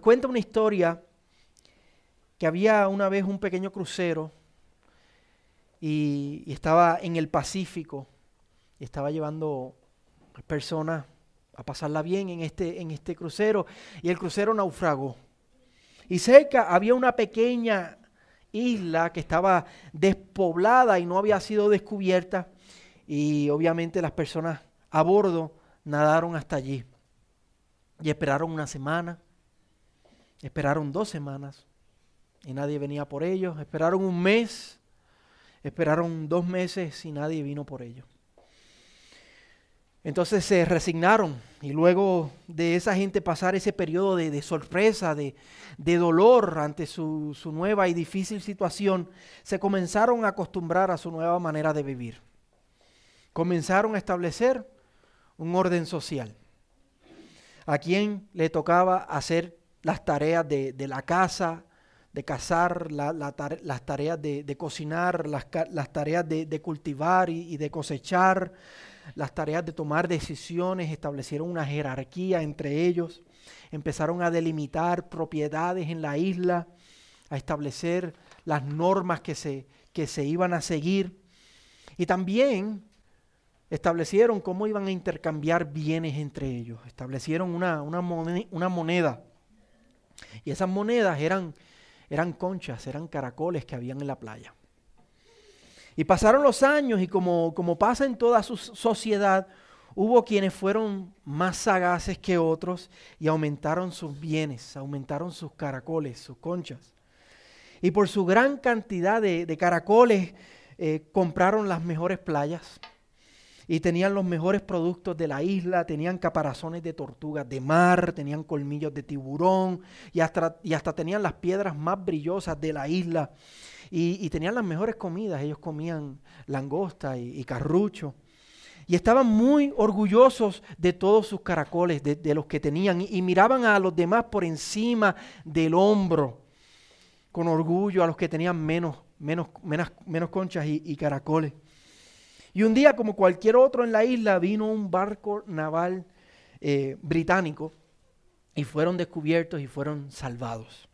Cuenta una historia que había una vez un pequeño crucero y, estaba en el Pacífico y estaba llevando personas a pasarla bien en este, en este crucero y el crucero naufragó. Y cerca había una pequeña isla que estaba despoblada y no había sido descubierta y obviamente las personas a bordo nadaron hasta allí y esperaron una semana, esperaron dos semanas y nadie venía por ellos, esperaron un mes, esperaron dos meses y nadie vino por ellos. Entonces se resignaron y luego de esa gente pasar ese periodo de, sorpresa, de, dolor ante su, su nueva y difícil situación, se comenzaron a acostumbrar a su nueva manera de vivir. Comenzaron a establecer un orden social. A quien le tocaba hacer las tareas de, la casa, de cazar, las tareas de, cocinar, las, tareas de, cultivar y de cosechar, las tareas de tomar decisiones, establecieron una jerarquía entre ellos, empezaron a delimitar propiedades en la isla, a establecer las normas que se, que se iban a seguir. Y también establecieron cómo iban a intercambiar bienes entre ellos, establecieron una, una, moneda, y esas monedas eran, eran conchas, eran caracoles que habían en la playa. Y pasaron los años y como, como pasa en toda su sociedad, hubo quienes fueron más sagaces que otros y aumentaron sus bienes, aumentaron sus caracoles, sus conchas. Y por su gran cantidad de, caracoles eh, compraron las mejores playas y tenían los mejores productos de la isla, tenían caparazones de tortugas de mar, tenían colmillos de tiburón y hasta, y hasta tenían las piedras más brillosas de la isla y, tenían las mejores comidas. Ellos comían langosta y, carrucho. Y estaban muy orgullosos de todos sus caracoles, de, los que tenían. Y, miraban a los demás por encima del hombro, con orgullo, a los que tenían menos, menos, menos, conchas y, caracoles. Y un día, como cualquier otro en la isla, vino un barco naval eh, británico y fueron descubiertos y fueron salvados.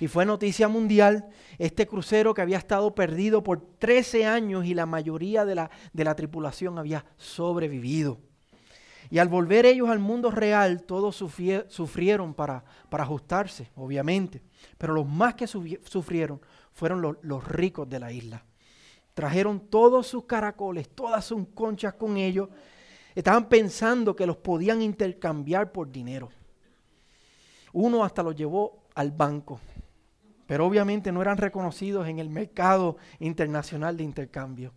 Y fue noticia mundial este crucero que había estado perdido por 13 años y la mayoría de la, de la tripulación había sobrevivido. Y al volver ellos al mundo real, todos sufrieron para, para ajustarse, obviamente. Pero los más que sufrieron fueron los, los ricos de la isla. Trajeron todos sus caracoles, todas sus conchas con ellos. Estaban pensando que los podían intercambiar por dinero. Uno hasta los llevó al banco pero obviamente no eran reconocidos en el mercado internacional de intercambio.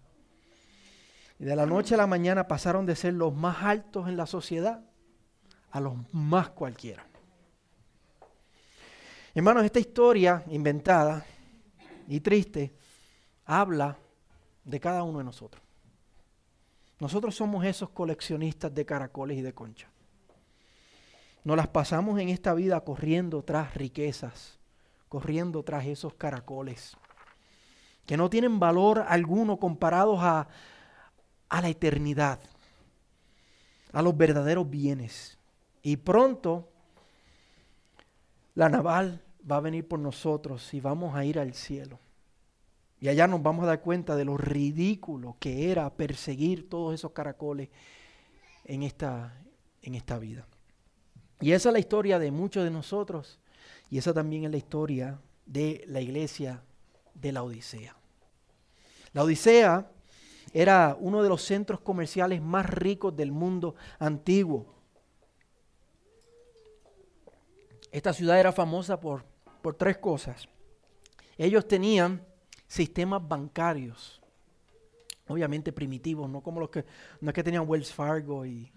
Y de la noche a la mañana pasaron de ser los más altos en la sociedad a los más cualquiera. Hermanos, esta historia inventada y triste habla de cada uno de nosotros. Nosotros somos esos coleccionistas de caracoles y de conchas. Nos las pasamos en esta vida corriendo tras riquezas, corriendo tras esos caracoles, que no tienen valor alguno comparados a, a la eternidad, a los verdaderos bienes. Y pronto la naval va a venir por nosotros y vamos a ir al cielo. Y allá nos vamos a dar cuenta de lo ridículo que era perseguir todos esos caracoles en esta, en esta vida. Y esa es la historia de muchos de nosotros y esa también es la historia de la iglesia de la Odisea. La Odisea era uno de los centros comerciales más ricos del mundo antiguo. Esta ciudad era famosa por, por tres cosas. Ellos tenían sistemas bancarios, obviamente primitivos, no como los que, no es que tenían Wells Fargo y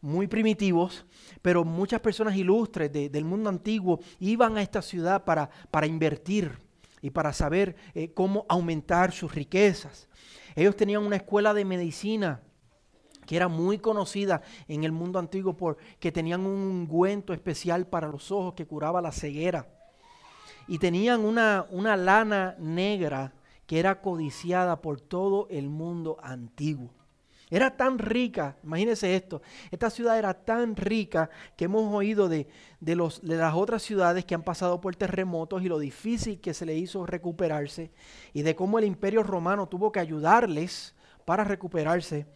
muy primitivos, pero muchas personas ilustres del mundo antiguo iban a esta ciudad para, para invertir y para saber eh, cómo aumentar sus riquezas. Ellos tenían una escuela de medicina que era muy conocida en el mundo antiguo porque tenían un ungüento especial para los ojos que curaba la ceguera. Y tenían una, una lana negra que era codiciada por todo el mundo antiguo. Era tan rica, imagínense esto, esta ciudad era tan rica que hemos oído de, los, de las otras ciudades que han pasado por terremotos y lo difícil que se le hizo recuperarse y de cómo el imperio romano tuvo que ayudarles para recuperarse.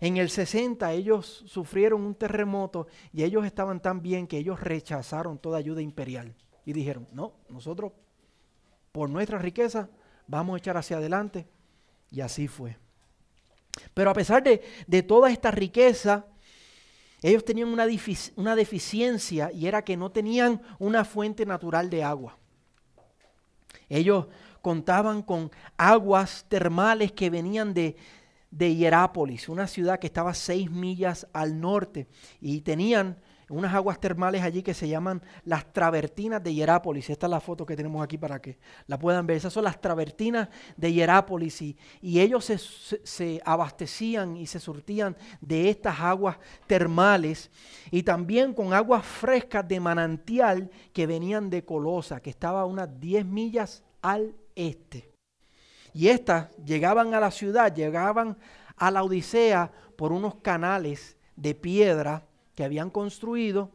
En el 60 ellos sufrieron un terremoto y ellos estaban tan bien que ellos rechazaron toda ayuda imperial y dijeron, no, nosotros por nuestra riqueza vamos a echar hacia adelante. Y así fue. Pero a pesar de, toda esta riqueza, ellos tenían una, una deficiencia y era que no tenían una fuente natural de agua. Ellos contaban con aguas termales que venían de, de Hierápolis, una ciudad que estaba seis millas al norte, y tenían unas aguas termales allí que se llaman las travertinas de Hierápolis. Esta es la foto que tenemos aquí para que la puedan ver. Esas son las travertinas de Hierápolis y, ellos se, se, abastecían y se surtían de estas aguas termales y también con aguas frescas de manantial que venían de Colosa, que estaba a unas 10 millas al este. Y estas llegaban a la ciudad, llegaban a la Odisea por unos canales de piedra que habían construido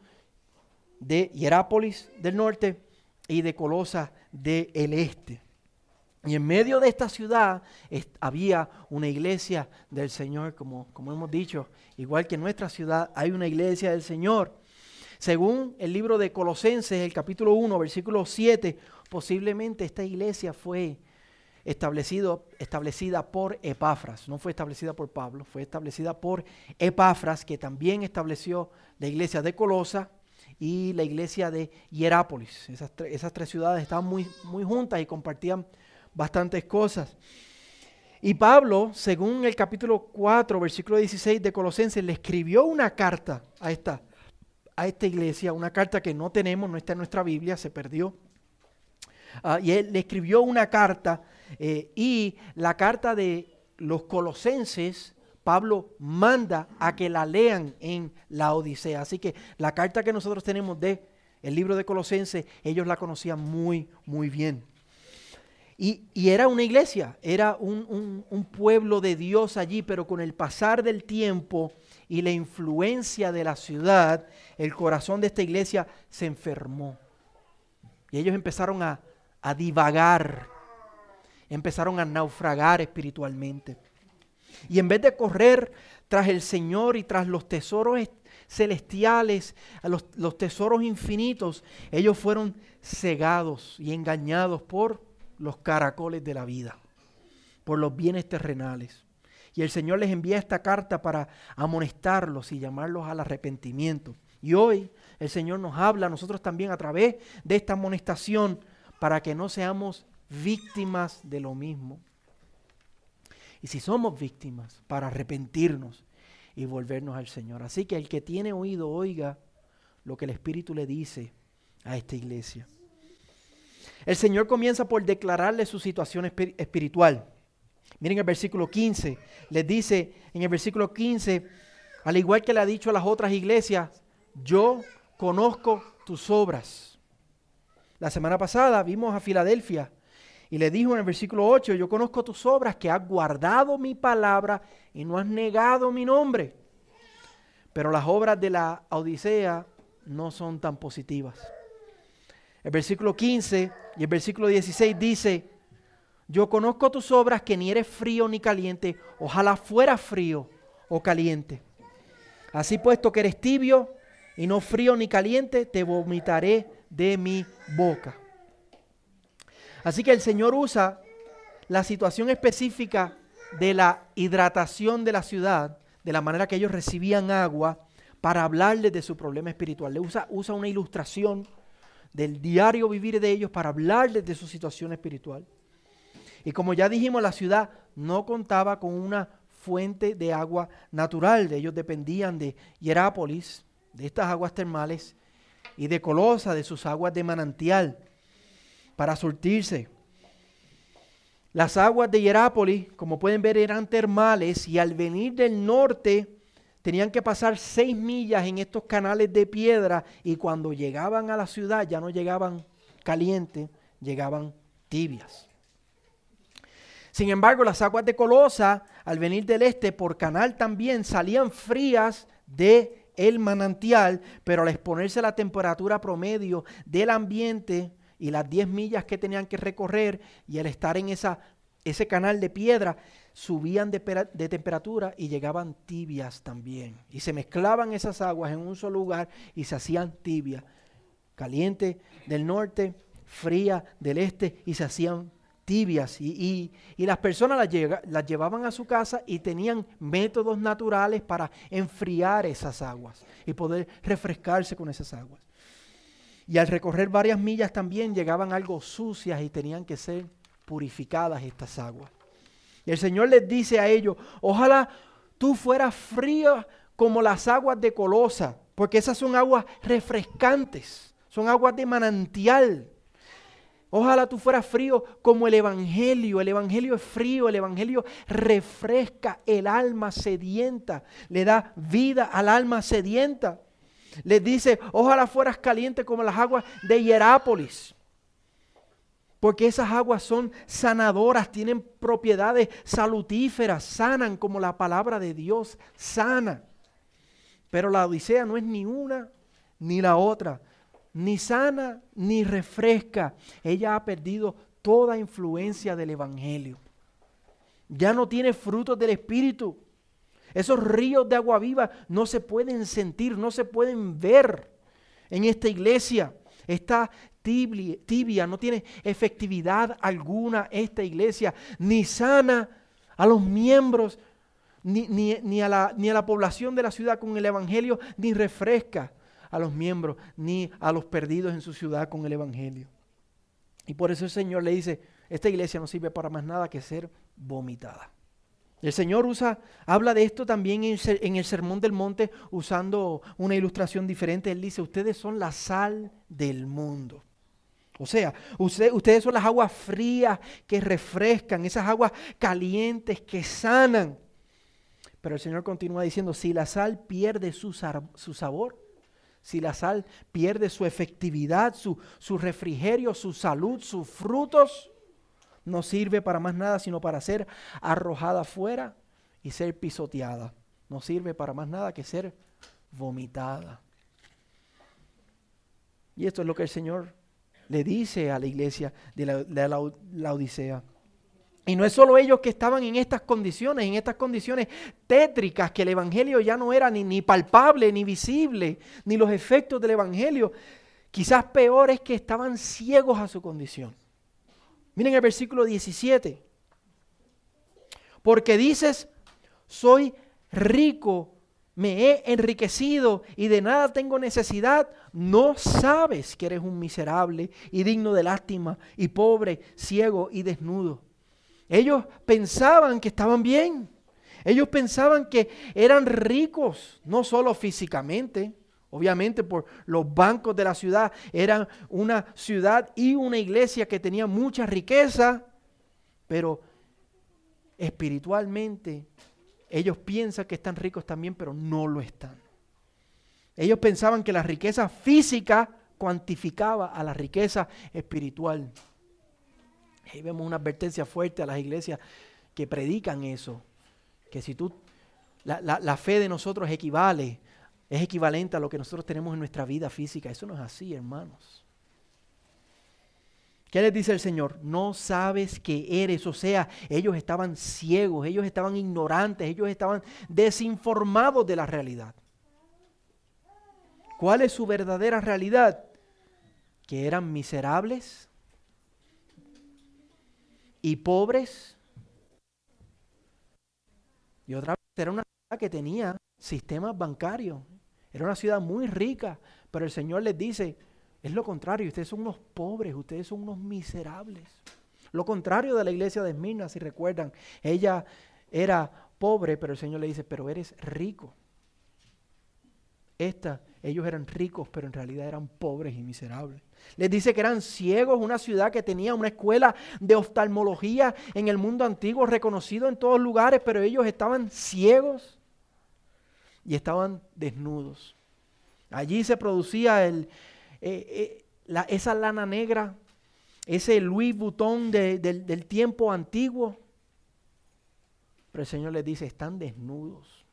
de Hierápolis del norte y de Colosa del este. Y en medio de esta ciudad había una iglesia del Señor, como, como hemos dicho, igual que en nuestra ciudad hay una iglesia del Señor. Según el libro de Colosenses, el capítulo 1, versículo 7, posiblemente esta iglesia fue establecida por Epafras, no fue establecida por Pablo, fue establecida por Epafras, que también estableció la iglesia de Colosa y la iglesia de Hierápolis. Esas, esas tres ciudades estaban muy, muy juntas y compartían bastantes cosas. Y Pablo, según el capítulo 4, versículo 16 de Colosenses, le escribió una carta a esta, a esta iglesia, una carta que no tenemos, no está en nuestra Biblia, se perdió. Ah, y él le escribió una carta eh, y la carta de los colosenses, Pablo manda a que la lean en la Odisea. Así que la carta que nosotros tenemos de el libro de Colosenses, ellos la conocían muy, muy bien. Y, era una iglesia, era un, un, pueblo de Dios allí, pero con el pasar del tiempo y la influencia de la ciudad, el corazón de esta iglesia se enfermó. Y ellos empezaron a, a divagar empezaron a naufragar espiritualmente. Y en vez de correr tras el Señor y tras los tesoros celestiales, los, los tesoros infinitos, ellos fueron cegados y engañados por los caracoles de la vida, por los bienes terrenales. Y el Señor les envía esta carta para amonestarlos y llamarlos al arrepentimiento. Y hoy el Señor nos habla a nosotros también a través de esta amonestación para que no seamos víctimas de lo mismo. Y si somos víctimas, para arrepentirnos y volvernos al Señor. Así que el que tiene oído, oiga lo que el Espíritu le dice a esta iglesia. El Señor comienza por declararle su situación espiritual. Miren el versículo 15. Les dice en el versículo 15, al igual que le ha dicho a las otras iglesias, yo conozco tus obras. La semana pasada vimos a Filadelfia y le dijo en el versículo 8, yo conozco tus obras, que has guardado mi palabra y no has negado mi nombre. Pero las obras de la Odisea no son tan positivas. El versículo 15 y el versículo 16 dice, yo conozco tus obras que ni eres frío ni caliente, ojalá fuera frío o caliente. Así puesto que eres tibio y no frío ni caliente, te vomitaré de mi boca. Así que el Señor usa la situación específica de la hidratación de la ciudad, de la manera que ellos recibían agua, para hablarles de su problema espiritual. Le usa, usa una ilustración del diario vivir de ellos para hablarles de su situación espiritual. Y como ya dijimos, la ciudad no contaba con una fuente de agua natural. Ellos dependían de Hierápolis, de estas aguas termales, y de Colosa, de sus aguas de manantial para surtirse. Las aguas de Hierápolis, como pueden ver, eran termales y al venir del norte tenían que pasar seis millas en estos canales de piedra y cuando llegaban a la ciudad ya no llegaban calientes, llegaban tibias. Sin embargo, las aguas de Colosa, al venir del este por canal también, salían frías de el manantial, pero al exponerse a la temperatura promedio del ambiente y las 10 millas que tenían que recorrer y al estar en esa, ese canal de piedra, subían de, de, temperatura y llegaban tibias también. Y se mezclaban esas aguas en un solo lugar y se hacían tibias. Caliente del norte, fría del este y se hacían tibias y, las personas las, las, llevaban a su casa y tenían métodos naturales para enfriar esas aguas y poder refrescarse con esas aguas. Y al recorrer varias millas también llegaban algo sucias y tenían que ser purificadas estas aguas. Y el Señor les dice a ellos, ojalá tú fueras frío como las aguas de Colosa, porque esas son aguas refrescantes, son aguas de manantial Ojalá tú fueras frío como el Evangelio. El Evangelio es frío, el Evangelio refresca el alma sedienta, le da vida al alma sedienta. Les dice, ojalá fueras caliente como las aguas de Hierápolis. Porque esas aguas son sanadoras, tienen propiedades salutíferas, sanan como la palabra de Dios sana. Pero la Odisea no es ni una ni la otra ni sana ni refresca. Ella ha perdido toda influencia del Evangelio. Ya no tiene frutos del Espíritu. Esos ríos de agua viva no se pueden sentir, no se pueden ver en esta iglesia. Está tibia, no tiene efectividad alguna esta iglesia, ni sana a los miembros, ni, ni, a la, ni a la población de la ciudad con el Evangelio, ni refresca a los miembros ni a los perdidos en su ciudad con el Evangelio. Y por eso el Señor le dice, esta iglesia no sirve para más nada que ser vomitada. El Señor usa, habla de esto también en el Sermón del Monte usando una ilustración diferente. Él dice, ustedes son la sal del mundo. O sea, ustedes son las aguas frías que refrescan, esas aguas calientes que sanan. Pero el Señor continúa diciendo, si la sal pierde su, su sabor, si la sal pierde su efectividad, su, su, refrigerio, su salud, sus frutos, no sirve para más nada sino para ser arrojada afuera y ser pisoteada. No sirve para más nada que ser vomitada. Y esto es lo que el Señor le dice a la iglesia de la, de la Odisea. Y no es solo ellos que estaban en estas condiciones, en estas condiciones tétricas, que el Evangelio ya no era ni, ni palpable, ni visible, ni los efectos del Evangelio. Quizás peor es que estaban ciegos a su condición. Miren el versículo 17. Porque dices, soy rico, me he enriquecido y de nada tengo necesidad, no sabes que eres un miserable y digno de lástima y pobre, ciego y desnudo. Ellos pensaban que estaban bien. Ellos pensaban que eran ricos, no solo físicamente, obviamente por los bancos de la ciudad. Eran una ciudad y una iglesia que tenía mucha riqueza, pero espiritualmente ellos piensan que están ricos también, pero no lo están. Ellos pensaban que la riqueza física cuantificaba a la riqueza espiritual. Ahí vemos una advertencia fuerte a las iglesias que predican eso. Que si tú, la, la, fe de nosotros equivale, es equivalente a lo que nosotros tenemos en nuestra vida física. Eso no es así, hermanos. ¿Qué les dice el Señor? No sabes que eres. O sea, ellos estaban ciegos, ellos estaban ignorantes, ellos estaban desinformados de la realidad. ¿Cuál es su verdadera realidad? Que eran miserables, y pobres. Y otra vez era una que tenía sistemas bancarios. Era una ciudad muy rica, pero el Señor les dice, es lo contrario, ustedes son unos pobres, ustedes son unos miserables. Lo contrario de la iglesia de Esmirna, si recuerdan, ella era pobre, pero el Señor le dice, pero eres rico. Esta, ellos eran ricos, pero en realidad eran pobres y miserables. Les dice que eran ciegos, una ciudad que tenía una escuela de oftalmología en el mundo antiguo, reconocido en todos lugares, pero ellos estaban ciegos y estaban desnudos. Allí se producía el, eh, eh, esa lana negra, ese Louis Vuitton del tiempo antiguo, Pero el Señor les dice, están desnudos.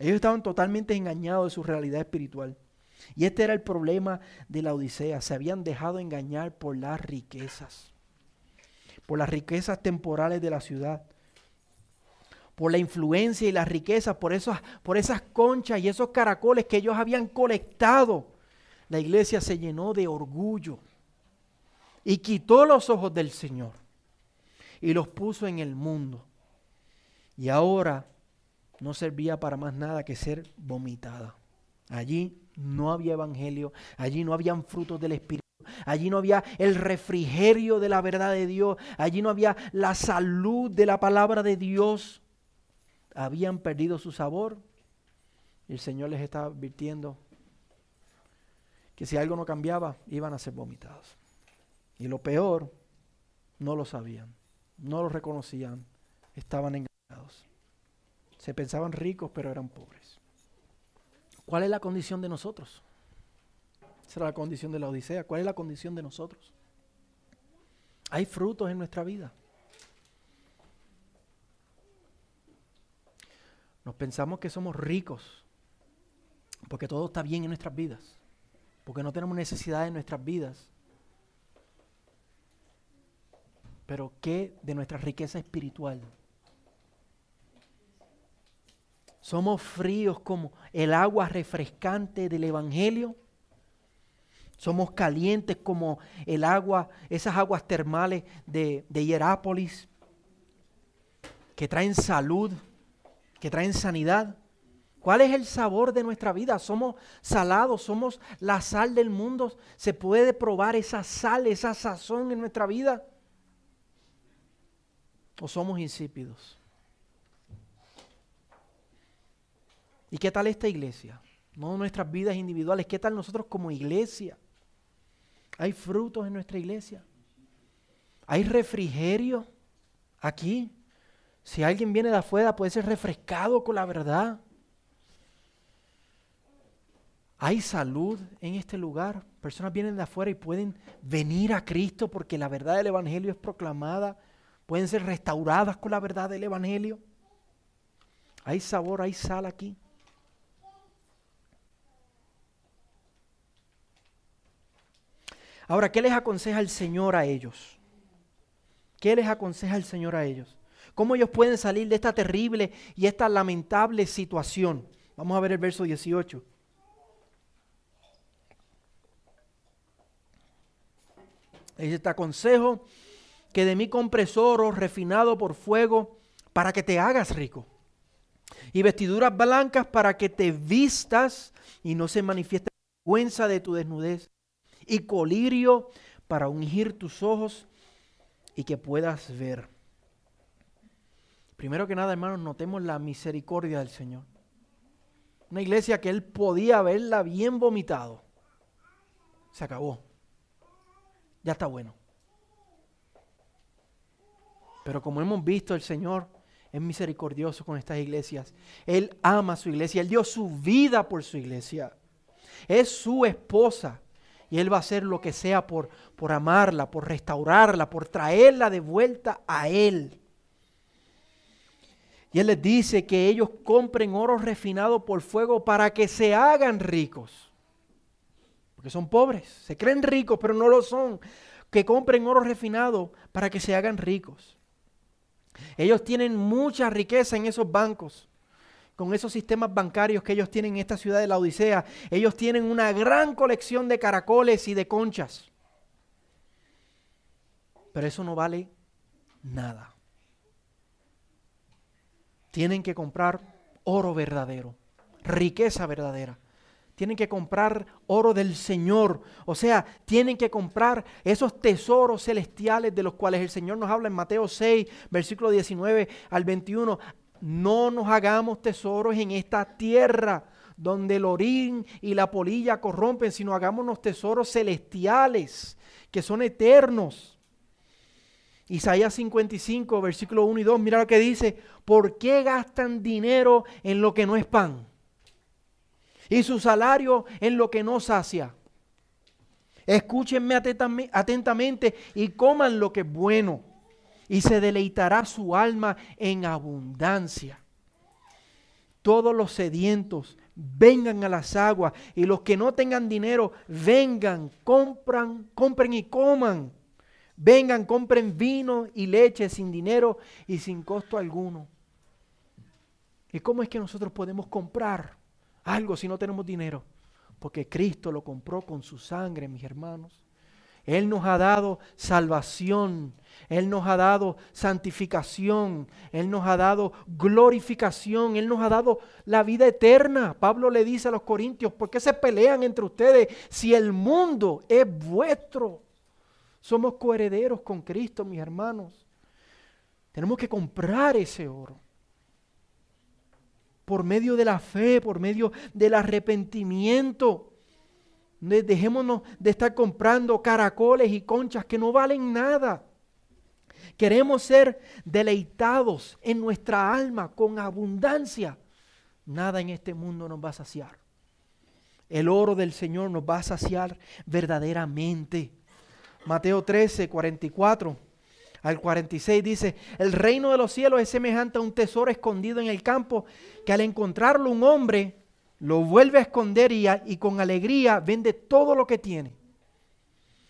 Ellos estaban totalmente engañados de su realidad espiritual. Y este era el problema de la Odisea. Se habían dejado engañar por las riquezas, por las riquezas temporales de la ciudad, por la influencia y las riquezas, por, esas, por esas conchas y esos caracoles que ellos habían colectado. La iglesia se llenó de orgullo y quitó los ojos del Señor y los puso en el mundo. Y ahora no servía para más nada que ser vomitada. Allí no había evangelio, allí no habían frutos del Espíritu, allí no había el refrigerio de la verdad de Dios, allí no había la salud de la palabra de Dios. Habían perdido su sabor. Y el Señor les estaba advirtiendo que si algo no cambiaba, iban a ser vomitados. Y lo peor, no lo sabían, no lo reconocían, estaban engañados. Se pensaban ricos, pero eran pobres. ¿Cuál es la condición de nosotros? Esa era la condición de la Odisea. ¿Cuál es la condición de nosotros? Hay frutos en nuestra vida. Nos pensamos que somos ricos porque todo está bien en nuestras vidas, porque no tenemos necesidad en nuestras vidas. Pero ¿qué de nuestra riqueza espiritual? Somos fríos como el agua refrescante del Evangelio. Somos calientes como el agua, esas aguas termales de, de Hierápolis, que traen salud, que traen sanidad. ¿Cuál es el sabor de nuestra vida? Somos salados, somos la sal del mundo. ¿Se puede probar esa sal, esa sazón en nuestra vida? ¿O somos insípidos? ¿Y qué tal esta iglesia? No nuestras vidas individuales, ¿qué tal nosotros como iglesia? ¿Hay frutos en nuestra iglesia? ¿Hay refrigerio aquí? Si alguien viene de afuera puede ser refrescado con la verdad. Hay salud en este lugar. Personas vienen de afuera y pueden venir a Cristo porque la verdad del Evangelio es proclamada. Pueden ser restauradas con la verdad del Evangelio. Hay sabor, hay sal aquí. Ahora, ¿qué les aconseja el Señor a ellos? ¿Qué les aconseja el Señor a ellos? ¿Cómo ellos pueden salir de esta terrible y esta lamentable situación? Vamos a ver el verso 18. Dice, te aconsejo que de mí compres oro refinado por fuego para que te hagas rico. Y vestiduras blancas para que te vistas y no se manifieste la vergüenza de tu desnudez y colirio para ungir tus ojos y que puedas ver. Primero que nada, hermanos, notemos la misericordia del Señor. Una iglesia que Él podía verla bien vomitado. Se acabó. Ya está bueno. Pero como hemos visto, el Señor es misericordioso con estas iglesias. Él ama a su iglesia. Él dio su vida por su iglesia. Es su esposa. Y Él va a hacer lo que sea por, por amarla, por restaurarla, por traerla de vuelta a Él. Y Él les dice que ellos compren oro refinado por fuego para que se hagan ricos. Porque son pobres, se creen ricos, pero no lo son. Que compren oro refinado para que se hagan ricos. Ellos tienen mucha riqueza en esos bancos con esos sistemas bancarios que ellos tienen en esta ciudad de la Odisea. Ellos tienen una gran colección de caracoles y de conchas. Pero eso no vale nada. Tienen que comprar oro verdadero, riqueza verdadera. Tienen que comprar oro del Señor. O sea, tienen que comprar esos tesoros celestiales de los cuales el Señor nos habla en Mateo 6, versículo 19 al 21 no nos hagamos tesoros en esta tierra donde el orín y la polilla corrompen, sino hagámonos tesoros celestiales que son eternos. Isaías 55, versículo 1 y 2, mira lo que dice, ¿por qué gastan dinero en lo que no es pan? Y su salario en lo que no sacia. Escúchenme atentamente y coman lo que es bueno y se deleitará su alma en abundancia. Todos los sedientos vengan a las aguas y los que no tengan dinero vengan, compran, compren y coman. Vengan, compren vino y leche sin dinero y sin costo alguno. ¿Y cómo es que nosotros podemos comprar algo si no tenemos dinero? Porque Cristo lo compró con su sangre, mis hermanos. Él nos ha dado salvación, Él nos ha dado santificación, Él nos ha dado glorificación, Él nos ha dado la vida eterna. Pablo le dice a los corintios, ¿por qué se pelean entre ustedes si el mundo es vuestro? Somos coherederos con Cristo, mis hermanos. Tenemos que comprar ese oro. Por medio de la fe, por medio del arrepentimiento. Dejémonos de estar comprando caracoles y conchas que no valen nada. Queremos ser deleitados en nuestra alma con abundancia. Nada en este mundo nos va a saciar. El oro del Señor nos va a saciar verdaderamente. Mateo 13, 44 al 46 dice, el reino de los cielos es semejante a un tesoro escondido en el campo, que al encontrarlo un hombre lo vuelve a esconder y, y con alegría vende todo lo que tiene.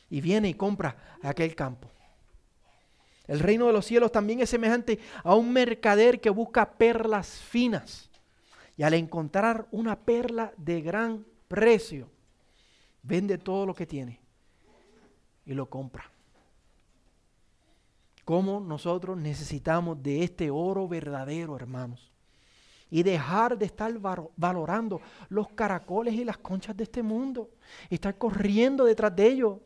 Y viene y compra aquel campo. El reino de los cielos también es semejante a un mercader que busca perlas finas. Y al encontrar una perla de gran precio, vende todo lo que tiene y lo compra. Cómo nosotros necesitamos de este oro verdadero, hermanos. Y dejar de estar valorando los caracoles y las conchas de este mundo. Estar corriendo detrás de ellos,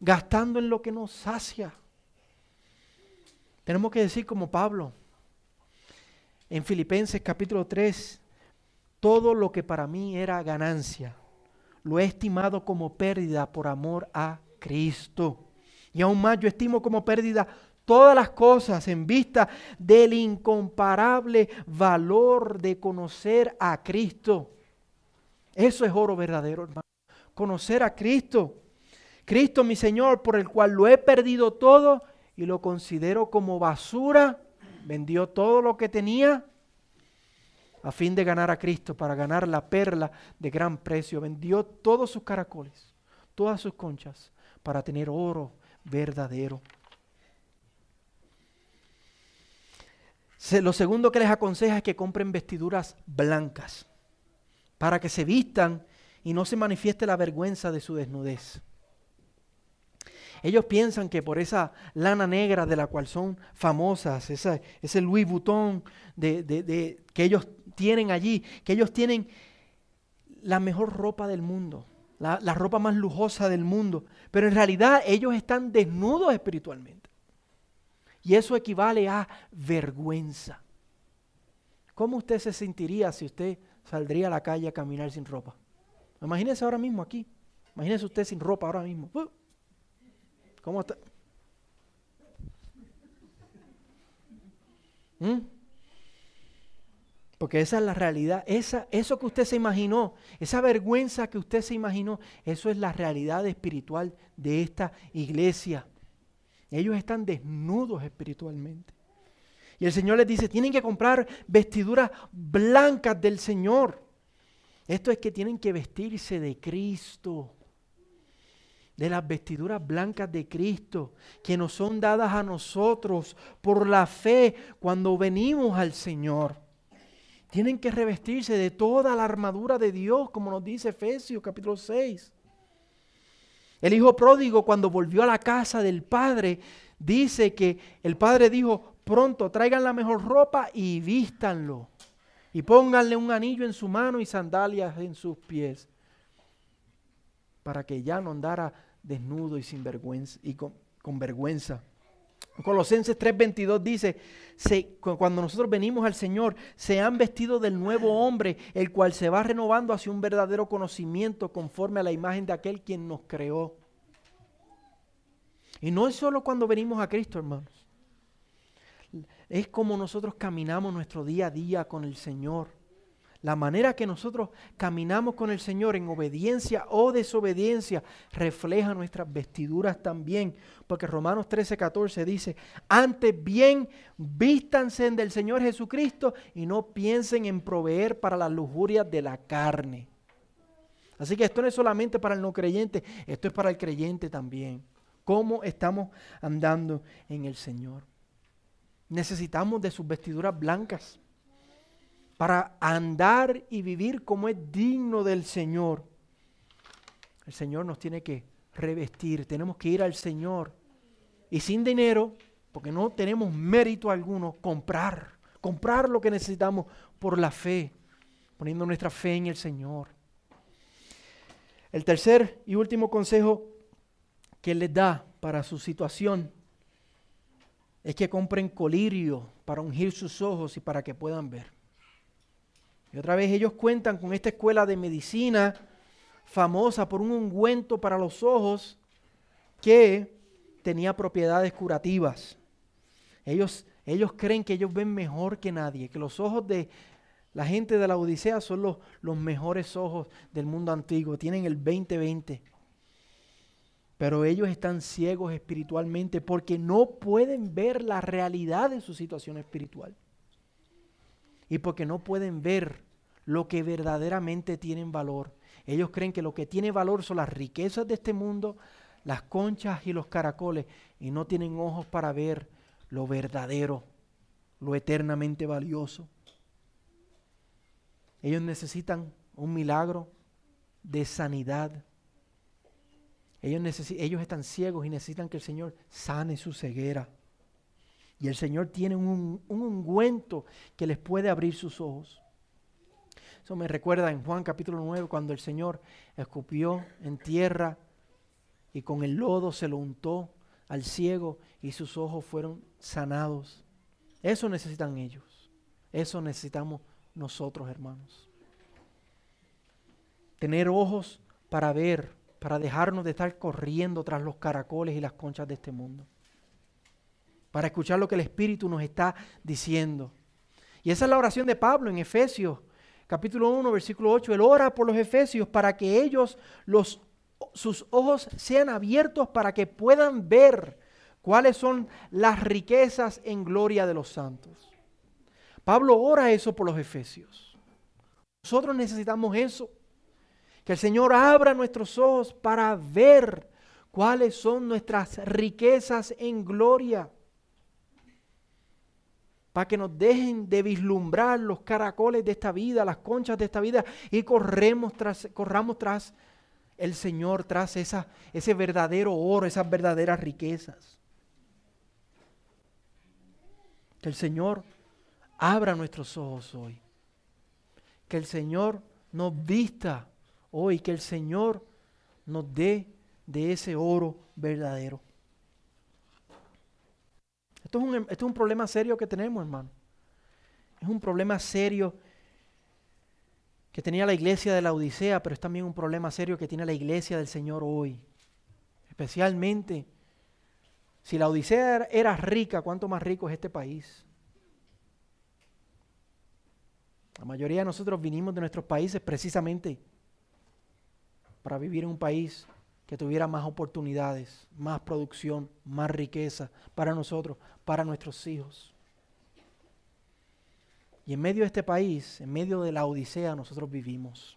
gastando en lo que nos sacia. Tenemos que decir como Pablo, en Filipenses capítulo 3, todo lo que para mí era ganancia, lo he estimado como pérdida por amor a Cristo. Y aún más yo estimo como pérdida todas las cosas en vista del incomparable valor de conocer a Cristo. Eso es oro verdadero, hermano. Conocer a Cristo. Cristo, mi Señor, por el cual lo he perdido todo y lo considero como basura. Vendió todo lo que tenía a fin de ganar a Cristo, para ganar la perla de gran precio. Vendió todos sus caracoles, todas sus conchas, para tener oro verdadero. lo segundo que les aconseja es que compren vestiduras blancas para que se vistan y no se manifieste la vergüenza de su desnudez. Ellos piensan que por esa lana negra de la cual son famosas, ese Louis Vuitton de, que ellos tienen allí, que ellos tienen la mejor ropa del mundo, la, ropa más lujosa del mundo, pero en realidad ellos están desnudos espiritualmente. Y eso equivale a vergüenza. ¿Cómo usted se sentiría si usted saldría a la calle a caminar sin ropa? Imagínese ahora mismo aquí. Imagínese usted sin ropa ahora mismo. Uh. ¿Cómo está? ¿Mm? Porque esa es la realidad. Esa, eso que usted se imaginó, esa vergüenza que usted se imaginó, eso es la realidad espiritual de esta iglesia. Ellos están desnudos espiritualmente. Y el Señor les dice, tienen que comprar vestiduras blancas del Señor. Esto es que tienen que vestirse de Cristo de las vestiduras blancas de Cristo, que nos son dadas a nosotros por la fe cuando venimos al Señor. Tienen que revestirse de toda la armadura de Dios, como nos dice Efesios capítulo 6. El hijo pródigo cuando volvió a la casa del padre, dice que el padre dijo, pronto traigan la mejor ropa y vístanlo. Y pónganle un anillo en su mano y sandalias en sus pies. Para que ya no andara desnudo y sin vergüenza y con, con vergüenza. Colosenses 3:22 dice, cuando nosotros venimos al Señor, se han vestido del nuevo hombre, el cual se va renovando hacia un verdadero conocimiento conforme a la imagen de aquel quien nos creó. Y no es solo cuando venimos a Cristo, hermanos. Es como nosotros caminamos nuestro día a día con el Señor. La manera que nosotros caminamos con el Señor en obediencia o desobediencia refleja nuestras vestiduras también. Porque Romanos 13, 14 dice, antes bien vístanse del Señor Jesucristo y no piensen en proveer para las lujurias de la carne. Así que esto no es solamente para el no creyente, esto es para el creyente también. ¿Cómo estamos andando en el Señor? Necesitamos de sus vestiduras blancas para andar y vivir como es digno del Señor. El Señor nos tiene que revestir, tenemos que ir al Señor y sin dinero, porque no tenemos mérito alguno, comprar, comprar lo que necesitamos por la fe, poniendo nuestra fe en el Señor. El tercer y último consejo que les da para su situación es que compren colirio para ungir sus ojos y para que puedan ver. Y otra vez ellos cuentan con esta escuela de medicina famosa por un ungüento para los ojos que tenía propiedades curativas. Ellos, ellos creen que ellos ven mejor que nadie, que los ojos de la gente de la Odisea son los, los mejores ojos del mundo antiguo, tienen el 2020. Pero ellos están ciegos espiritualmente porque no pueden ver la realidad de su situación espiritual y porque no pueden ver lo que verdaderamente tienen valor. Ellos creen que lo que tiene valor son las riquezas de este mundo, las conchas y los caracoles, y no tienen ojos para ver lo verdadero, lo eternamente valioso. Ellos necesitan un milagro de sanidad. Ellos, ellos están ciegos y necesitan que el Señor sane su ceguera. Y el Señor tiene un, ungüento que les puede abrir sus ojos. Eso me recuerda en Juan capítulo 9 cuando el Señor escupió en tierra y con el lodo se lo untó al ciego y sus ojos fueron sanados. Eso necesitan ellos. Eso necesitamos nosotros, hermanos. Tener ojos para ver, para dejarnos de estar corriendo tras los caracoles y las conchas de este mundo para escuchar lo que el Espíritu nos está diciendo. Y esa es la oración de Pablo en Efesios, capítulo 1, versículo 8. Él ora por los Efesios para que ellos, los, sus ojos sean abiertos para que puedan ver cuáles son las riquezas en gloria de los santos. Pablo ora eso por los Efesios. Nosotros necesitamos eso. Que el Señor abra nuestros ojos para ver cuáles son nuestras riquezas en gloria para que nos dejen de vislumbrar los caracoles de esta vida, las conchas de esta vida y corremos tras, corramos tras el Señor, tras esa, ese verdadero oro, esas verdaderas riquezas. Que el Señor abra nuestros ojos hoy. Que el Señor nos vista hoy, que el Señor nos dé de ese oro verdadero. Esto es, un, esto es un problema serio que tenemos, hermano. Es un problema serio que tenía la iglesia de la Odisea, pero es también un problema serio que tiene la iglesia del Señor hoy. Especialmente si la Odisea era rica, ¿cuánto más rico es este país? La mayoría de nosotros vinimos de nuestros países precisamente para vivir en un país que tuviera más oportunidades, más producción, más riqueza para nosotros, para nuestros hijos. Y en medio de este país, en medio de la odisea, nosotros vivimos.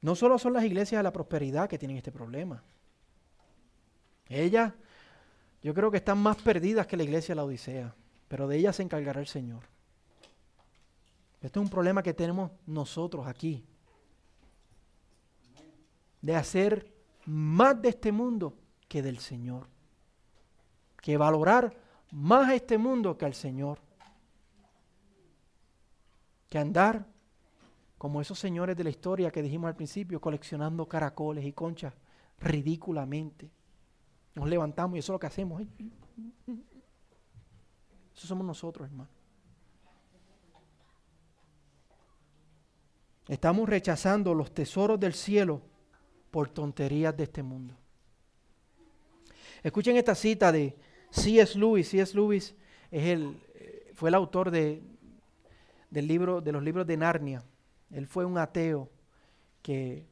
No solo son las iglesias de la prosperidad que tienen este problema. Ellas, yo creo que están más perdidas que la iglesia de la Odisea, pero de ellas se encargará el Señor. Esto es un problema que tenemos nosotros aquí, de hacer más de este mundo que del Señor. Que valorar más a este mundo que al Señor. Que andar como esos señores de la historia que dijimos al principio, coleccionando caracoles y conchas ridículamente. Nos levantamos y eso es lo que hacemos. Eso somos nosotros, hermano. Estamos rechazando los tesoros del cielo por tonterías de este mundo. Escuchen esta cita de C.S. Lewis. C.S. Lewis es el, fue el autor de del libro, de los libros de Narnia. Él fue un ateo que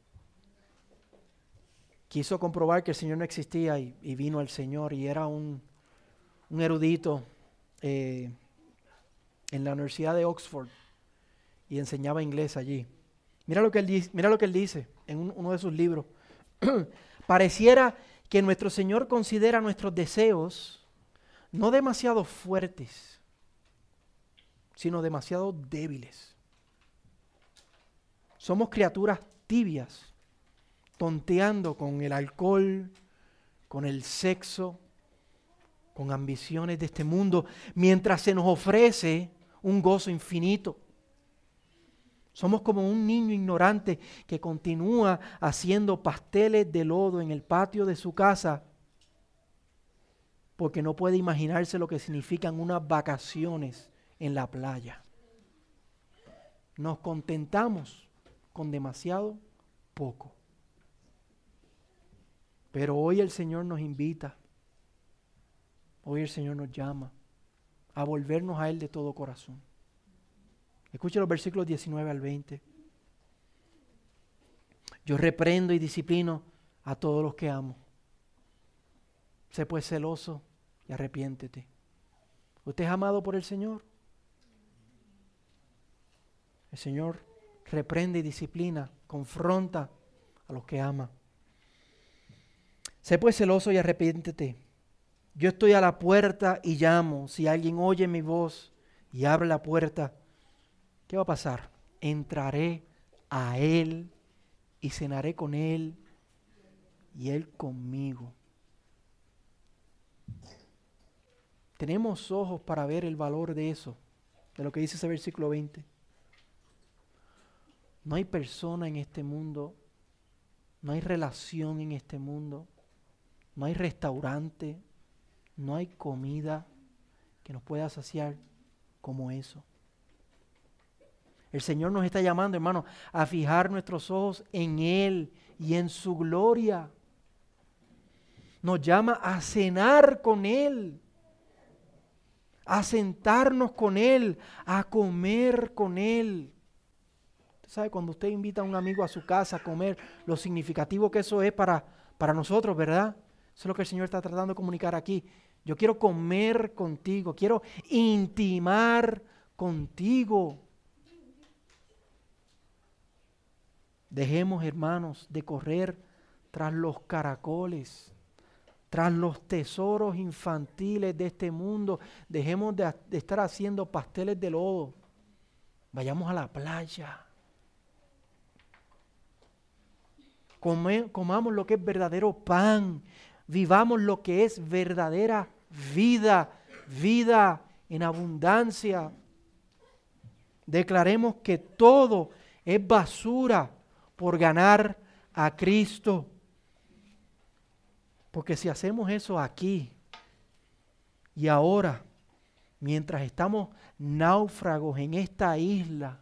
quiso comprobar que el Señor no existía y, vino al Señor y era un, erudito eh, en la Universidad de Oxford y enseñaba inglés allí. Mira lo que él, mira lo que él dice en uno de sus libros. Pareciera que nuestro Señor considera nuestros deseos no demasiado fuertes, sino demasiado débiles. Somos criaturas tibias, tonteando con el alcohol, con el sexo, con ambiciones de este mundo, mientras se nos ofrece un gozo infinito. Somos como un niño ignorante que continúa haciendo pasteles de lodo en el patio de su casa porque no puede imaginarse lo que significan unas vacaciones en la playa. Nos contentamos con demasiado poco. Pero hoy el Señor nos invita, hoy el Señor nos llama a volvernos a Él de todo corazón. Escuche los versículos 19 al 20. Yo reprendo y disciplino a todos los que amo. Sé pues celoso y arrepiéntete. ¿Usted es amado por el Señor? El Señor reprende y disciplina, confronta a los que ama. Sé pues celoso y arrepiéntete. Yo estoy a la puerta y llamo. Si alguien oye mi voz y abre la puerta, ¿qué va a pasar? Entraré a Él y cenaré con Él y Él conmigo. Tenemos ojos para ver el valor de eso, de lo que dice ese versículo 20. No hay persona en este mundo, no hay relación en este mundo, no hay restaurante, no hay comida que nos pueda saciar como eso. El Señor nos está llamando, hermano, a fijar nuestros ojos en Él y en su gloria. Nos llama a cenar con Él, a sentarnos con Él, a comer con Él. Usted sabe, cuando usted invita a un amigo a su casa a comer, lo significativo que eso es para, para nosotros, ¿verdad? Eso es lo que el Señor está tratando de comunicar aquí. Yo quiero comer contigo, quiero intimar contigo. Dejemos, hermanos, de correr tras los caracoles, tras los tesoros infantiles de este mundo. Dejemos de, estar haciendo pasteles de lodo. Vayamos a la playa. comamos lo que es verdadero pan. Vivamos lo que es verdadera vida. Vida en abundancia. Declaremos que todo es basura por ganar a Cristo. Porque si hacemos eso aquí y ahora, mientras estamos náufragos en esta isla,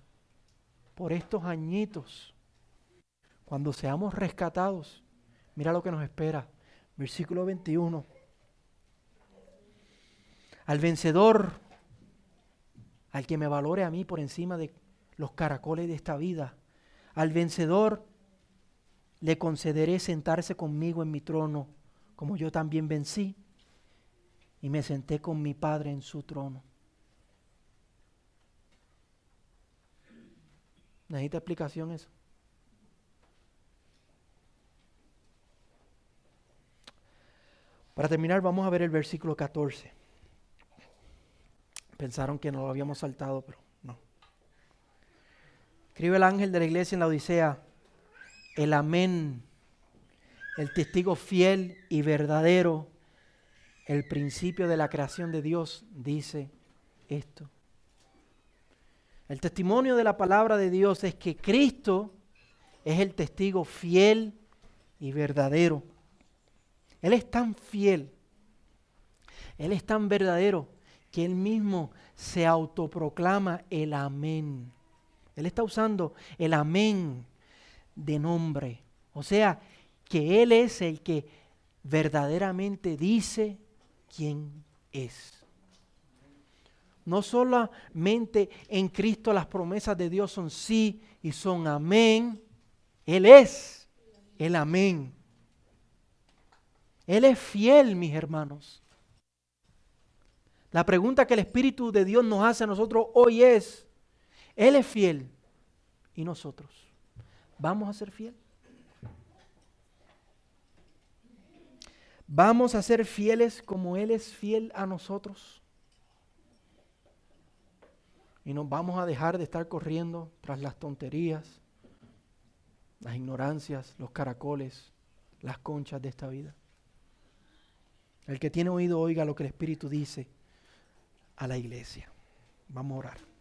por estos añitos, cuando seamos rescatados, mira lo que nos espera. Versículo 21. Al vencedor, al que me valore a mí por encima de los caracoles de esta vida, al vencedor le concederé sentarse conmigo en mi trono, como yo también vencí y me senté con mi Padre en su trono. ¿Necesita explicación eso? Para terminar, vamos a ver el versículo 14. Pensaron que no lo habíamos saltado, pero Escribe el ángel de la iglesia en la Odisea, el amén, el testigo fiel y verdadero, el principio de la creación de Dios, dice esto. El testimonio de la palabra de Dios es que Cristo es el testigo fiel y verdadero. Él es tan fiel, Él es tan verdadero que Él mismo se autoproclama el amén. Él está usando el amén de nombre. O sea, que Él es el que verdaderamente dice quién es. No solamente en Cristo las promesas de Dios son sí y son amén. Él es el amén. Él es fiel, mis hermanos. La pregunta que el Espíritu de Dios nos hace a nosotros hoy es, Él es fiel y nosotros, ¿vamos a ser fiel? ¿Vamos a ser fieles como Él es fiel a nosotros? Y nos vamos a dejar de estar corriendo tras las tonterías, las ignorancias, los caracoles, las conchas de esta vida. El que tiene oído oiga lo que el Espíritu dice a la iglesia. Vamos a orar.